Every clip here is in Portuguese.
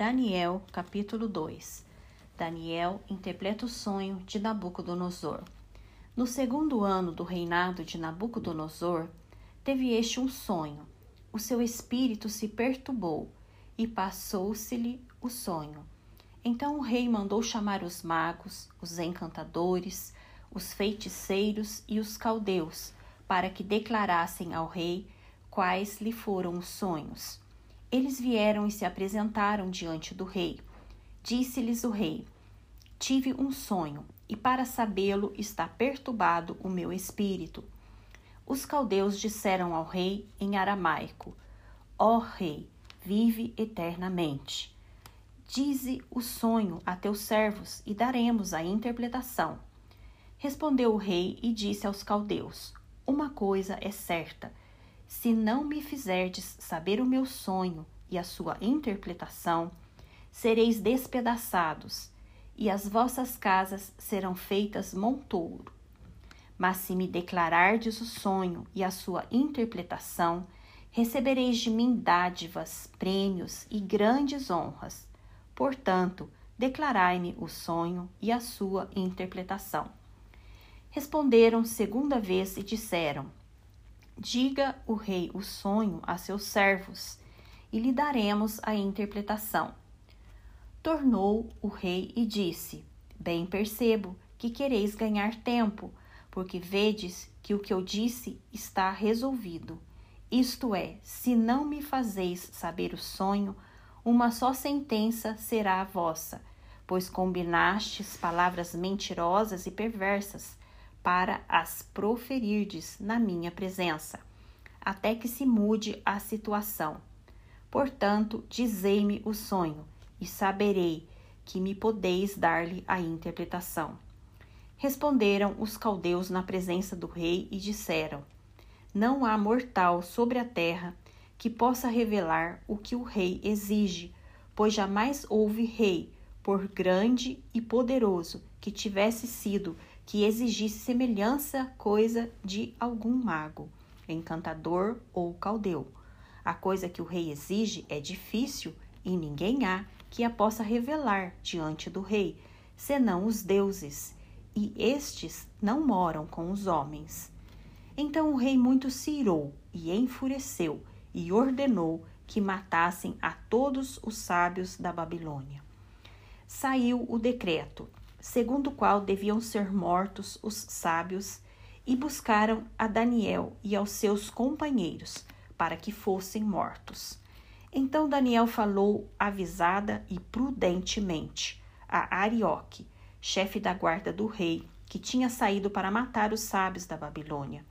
Daniel, capítulo 2 Daniel interpreta o sonho de Nabucodonosor. No segundo ano do reinado de Nabucodonosor, teve este um sonho. O seu espírito se perturbou e passou-se-lhe o sonho. Então o rei mandou chamar os magos, os encantadores, os feiticeiros e os caldeus, para que declarassem ao rei quais lhe foram os sonhos. Eles vieram e se apresentaram diante do rei. Disse-lhes o rei: Tive um sonho, e para sabê-lo está perturbado o meu espírito. Os caldeus disseram ao rei em aramaico: Ó rei, vive eternamente. Dize o sonho a teus servos e daremos a interpretação. Respondeu o rei e disse aos caldeus: Uma coisa é certa: se não me fizerdes saber o meu sonho e a sua interpretação, sereis despedaçados, e as vossas casas serão feitas montouro. Mas se me declarardes o sonho e a sua interpretação, recebereis de mim dádivas, prêmios e grandes honras. Portanto, declarai-me o sonho e a sua interpretação. Responderam segunda vez e disseram: Diga o rei o sonho a seus servos, e lhe daremos a interpretação. Tornou o rei e disse: Bem percebo que quereis ganhar tempo, porque vedes que o que eu disse está resolvido. Isto é, se não me fazeis saber o sonho, uma só sentença será a vossa, pois combinastes palavras mentirosas e perversas para as proferirdes na minha presença, até que se mude a situação. Portanto, dizei-me o sonho, e saberei que me podeis dar-lhe a interpretação. Responderam os caldeus na presença do rei e disseram: Não há mortal sobre a terra que possa revelar o que o rei exige, pois jamais houve rei, por grande e poderoso que tivesse sido, que exigisse semelhança coisa de algum mago, encantador ou caldeu. A coisa que o rei exige é difícil e ninguém há que a possa revelar diante do rei, senão os deuses, e estes não moram com os homens. Então o rei muito se irou e enfureceu e ordenou que matassem a todos os sábios da Babilônia. Saiu o decreto segundo o qual deviam ser mortos os sábios, e buscaram a Daniel e aos seus companheiros, para que fossem mortos. Então Daniel falou avisada e prudentemente a Arioque, chefe da guarda do rei, que tinha saído para matar os sábios da Babilônia.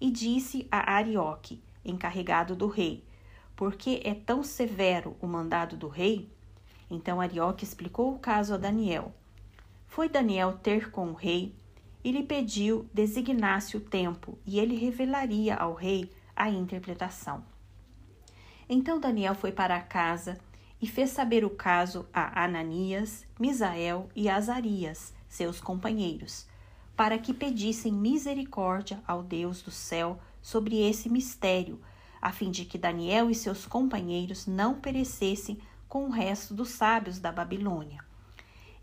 E disse a Arioque, encarregado do rei: Por que é tão severo o mandado do rei? Então Arioque explicou o caso a Daniel. Foi Daniel ter com o rei e lhe pediu designasse o tempo e ele revelaria ao rei a interpretação. Então Daniel foi para a casa e fez saber o caso a Ananias, Misael e Azarias, seus companheiros, para que pedissem misericórdia ao Deus do céu sobre esse mistério, a fim de que Daniel e seus companheiros não perecessem com o resto dos sábios da Babilônia.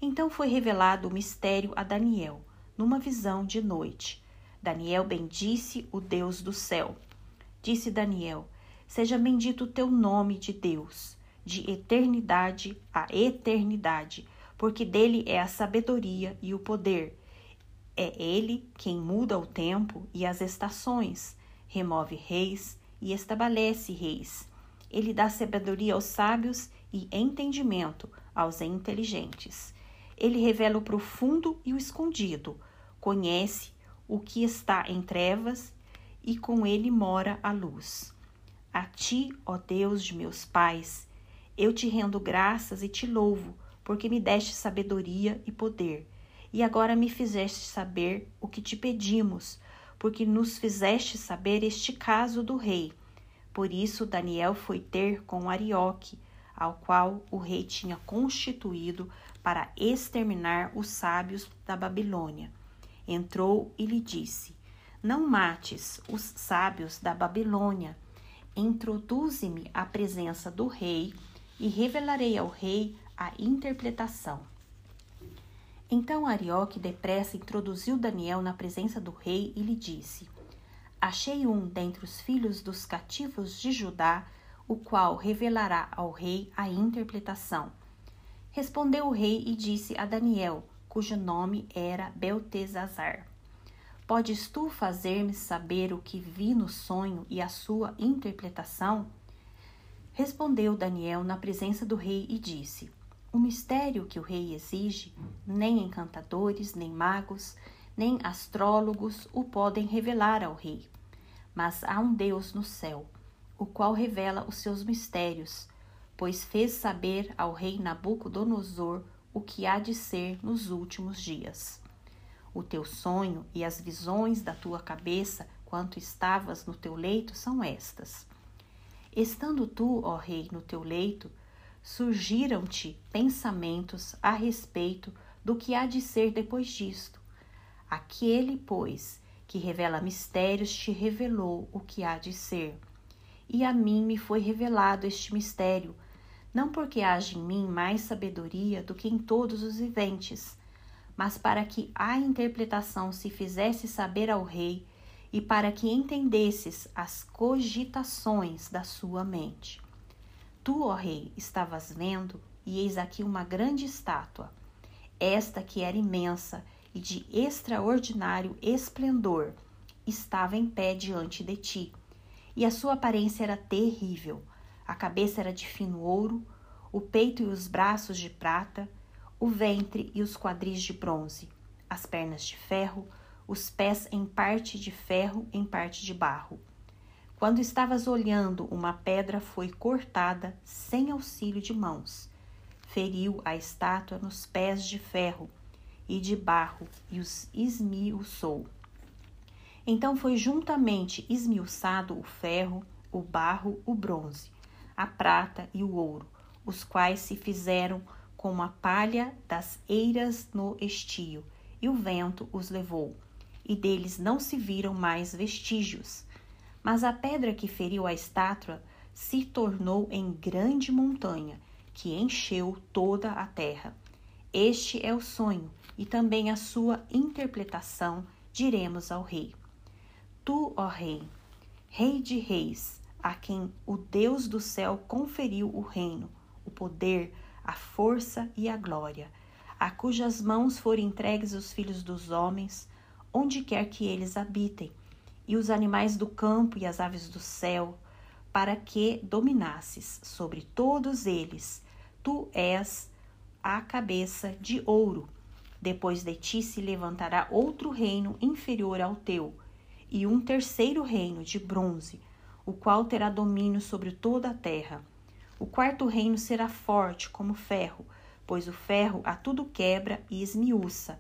Então foi revelado o mistério a Daniel, numa visão de noite. Daniel bendisse o Deus do céu. Disse Daniel: Seja bendito o teu nome de Deus, de eternidade a eternidade, porque dele é a sabedoria e o poder. É ele quem muda o tempo e as estações, remove reis e estabelece reis. Ele dá sabedoria aos sábios e entendimento aos inteligentes. Ele revela o profundo e o escondido, conhece o que está em trevas e com ele mora a luz. A ti, ó Deus de meus pais, eu te rendo graças e te louvo, porque me deste sabedoria e poder, e agora me fizeste saber o que te pedimos, porque nos fizeste saber este caso do rei. Por isso Daniel foi ter com Arioque, ao qual o rei tinha constituído para exterminar os sábios da Babilônia. Entrou e lhe disse: Não mates os sábios da Babilônia. Introduze-me à presença do rei e revelarei ao rei a interpretação. Então Arioque depressa introduziu Daniel na presença do rei e lhe disse: Achei um dentre os filhos dos cativos de Judá, o qual revelará ao rei a interpretação. Respondeu o rei e disse a Daniel, cujo nome era Beltesazar: Podes tu fazer-me saber o que vi no sonho e a sua interpretação? Respondeu Daniel na presença do rei e disse: O mistério que o rei exige, nem encantadores, nem magos, nem astrólogos o podem revelar ao rei. Mas há um Deus no céu, o qual revela os seus mistérios, pois fez saber ao rei Nabucodonosor o que há de ser nos últimos dias. O teu sonho e as visões da tua cabeça, quanto estavas no teu leito, são estas. Estando tu, ó Rei, no teu leito, surgiram-te pensamentos a respeito do que há de ser depois disto. Aquele, pois, que revela mistérios, te revelou o que há de ser. E a mim me foi revelado este mistério, não porque haja em mim mais sabedoria do que em todos os viventes, mas para que a interpretação se fizesse saber ao rei e para que entendesses as cogitações da sua mente. Tu, ó rei, estavas vendo, e eis aqui uma grande estátua, esta que era imensa e de extraordinário esplendor, estava em pé diante de ti, e a sua aparência era terrível. A cabeça era de fino ouro, o peito e os braços de prata, o ventre e os quadris de bronze, as pernas de ferro, os pés em parte de ferro, em parte de barro. Quando estavas olhando, uma pedra foi cortada sem auxílio de mãos. Feriu a estátua nos pés de ferro e de barro e os esmiuçou. Então foi juntamente esmiuçado o ferro, o barro, o bronze, a prata e o ouro, os quais se fizeram como a palha das eiras no estio, e o vento os levou e deles não se viram mais vestígios. Mas a pedra que feriu a estátua se tornou em grande montanha, que encheu toda a terra. Este é o sonho e também a sua interpretação, diremos ao rei. Tu, ó rei, rei de reis, a quem o Deus do céu conferiu o reino, o poder, a força e a glória, a cujas mãos foram entregues os filhos dos homens, onde quer que eles habitem, e os animais do campo e as aves do céu, para que dominasses sobre todos eles. Tu és a cabeça de ouro. Depois de ti se levantará outro reino inferior ao teu, e um terceiro reino de bronze, o qual terá domínio sobre toda a terra. O quarto reino será forte como ferro, pois o ferro a tudo quebra e esmiuça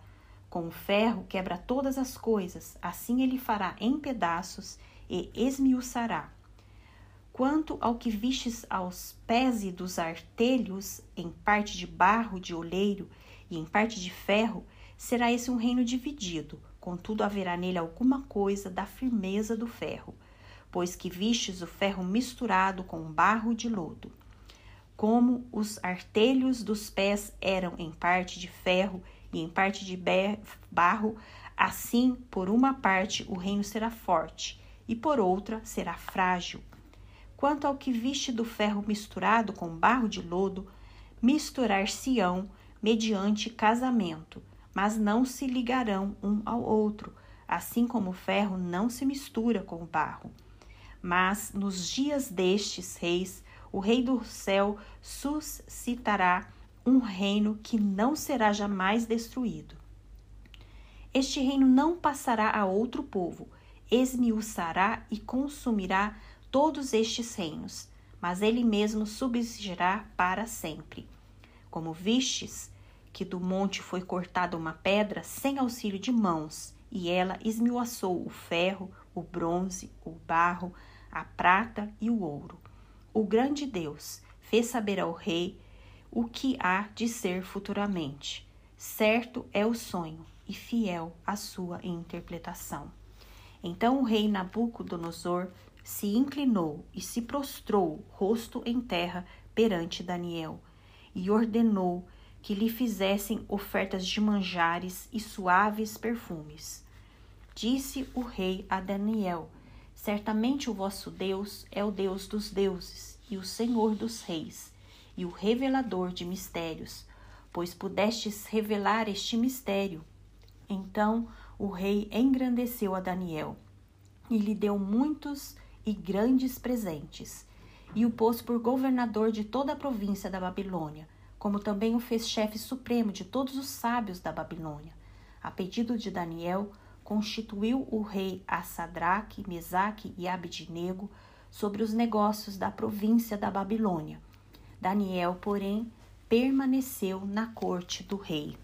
com o ferro quebra todas as coisas, assim ele fará em pedaços e esmiuçará. Quanto ao que vistes aos pés dos artelhos, em parte de barro de oleiro e em parte de ferro, será esse um reino dividido, contudo haverá nele alguma coisa da firmeza do ferro, pois que vistes o ferro misturado com barro de lodo. Como os artelhos dos pés eram em parte de ferro e em parte de barro, assim, por uma parte, o reino será forte, e por outra, será frágil. Quanto ao que viste do ferro misturado com barro de lodo, misturar-se-ão mediante casamento, mas não se ligarão um ao outro, assim como o ferro não se mistura com o barro. Mas nos dias destes reis, o rei do céu suscitará um reino que não será jamais destruído. Este reino não passará a outro povo, esmiuçará e consumirá todos estes reinos, mas ele mesmo subsistirá para sempre. Como vistes que do monte foi cortada uma pedra sem auxílio de mãos, e ela esmiuçou o ferro, o bronze, o barro, a prata e o ouro. O grande Deus fez saber ao rei o que há de ser futuramente. Certo é o sonho e fiel a sua interpretação. Então o rei Nabucodonosor se inclinou e se prostrou, rosto em terra, perante Daniel e ordenou que lhe fizessem ofertas de manjares e suaves perfumes. Disse o rei a Daniel: Certamente o vosso Deus é o Deus dos deuses e o Senhor dos reis, e o revelador de mistérios, pois pudestes revelar este mistério. Então o rei engrandeceu a Daniel e lhe deu muitos e grandes presentes, e o pôs por governador de toda a província da Babilônia, como também o fez chefe supremo de todos os sábios da Babilônia. A pedido de Daniel, constituiu o rei a Sadraque, Mesaque e Abidnego sobre os negócios da província da Babilônia. Daniel, porém, permaneceu na corte do rei.